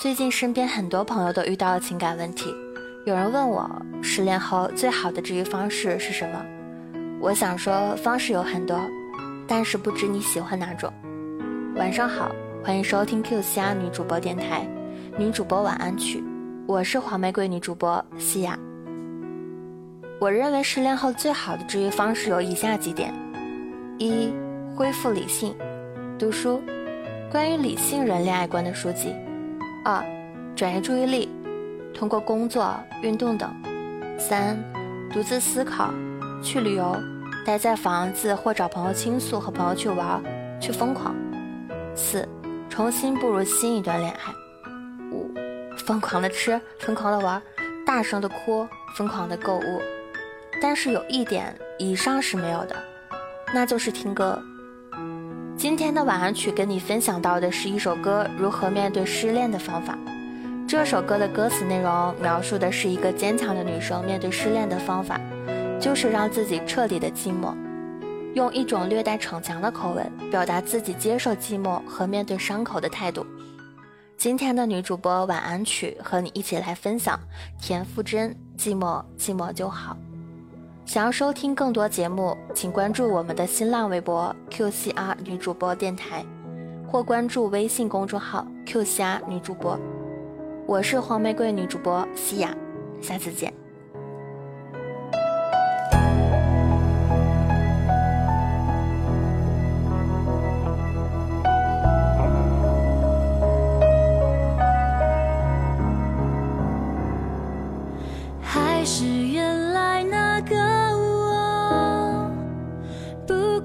最近身边很多朋友都遇到了情感问题，有人问我失恋后最好的治愈方式是什么？我想说方式有很多，但是不知你喜欢哪种。晚上好，欢迎收听 Q 虾女主播电台，女主播晚安曲，我是黄玫瑰女主播西雅。我认为失恋后最好的治愈方式有以下几点：一、恢复理性，读书，关于理性人恋爱观的书籍。二、转移注意力，通过工作、运动等。三、独自思考，去旅游，待在房子或找朋友倾诉，和朋友去玩，去疯狂。四、重新步入新一段恋爱。五、疯狂的吃，疯狂的玩，大声的哭，疯狂的购物。但是有一点，以上是没有的，那就是听歌。今天的晚安曲跟你分享到的是一首歌如何面对失恋的方法。这首歌的歌词内容描述的是一个坚强的女生面对失恋的方法，就是让自己彻底的寂寞，用一种略带逞强的口吻表达自己接受寂寞和面对伤口的态度。今天的女主播晚安曲和你一起来分享田馥甄《寂寞寂寞就好》。想要收听更多节目，请关注我们的新浪微博 QCR 女主播电台，或关注微信公众号 QCR 女主播。我是黄玫瑰女主播西雅，下次见。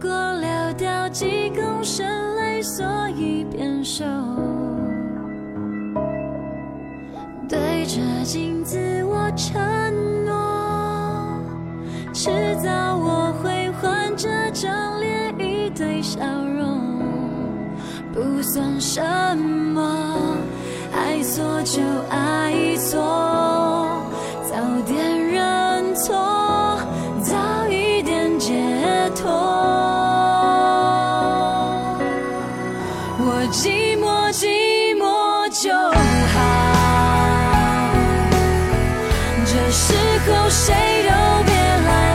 不过流掉几公升泪，所以变瘦。对着镜子我承诺，迟早我会换这张脸，一堆笑容，不算什么，爱错就爱错。早点认错。时候谁都别来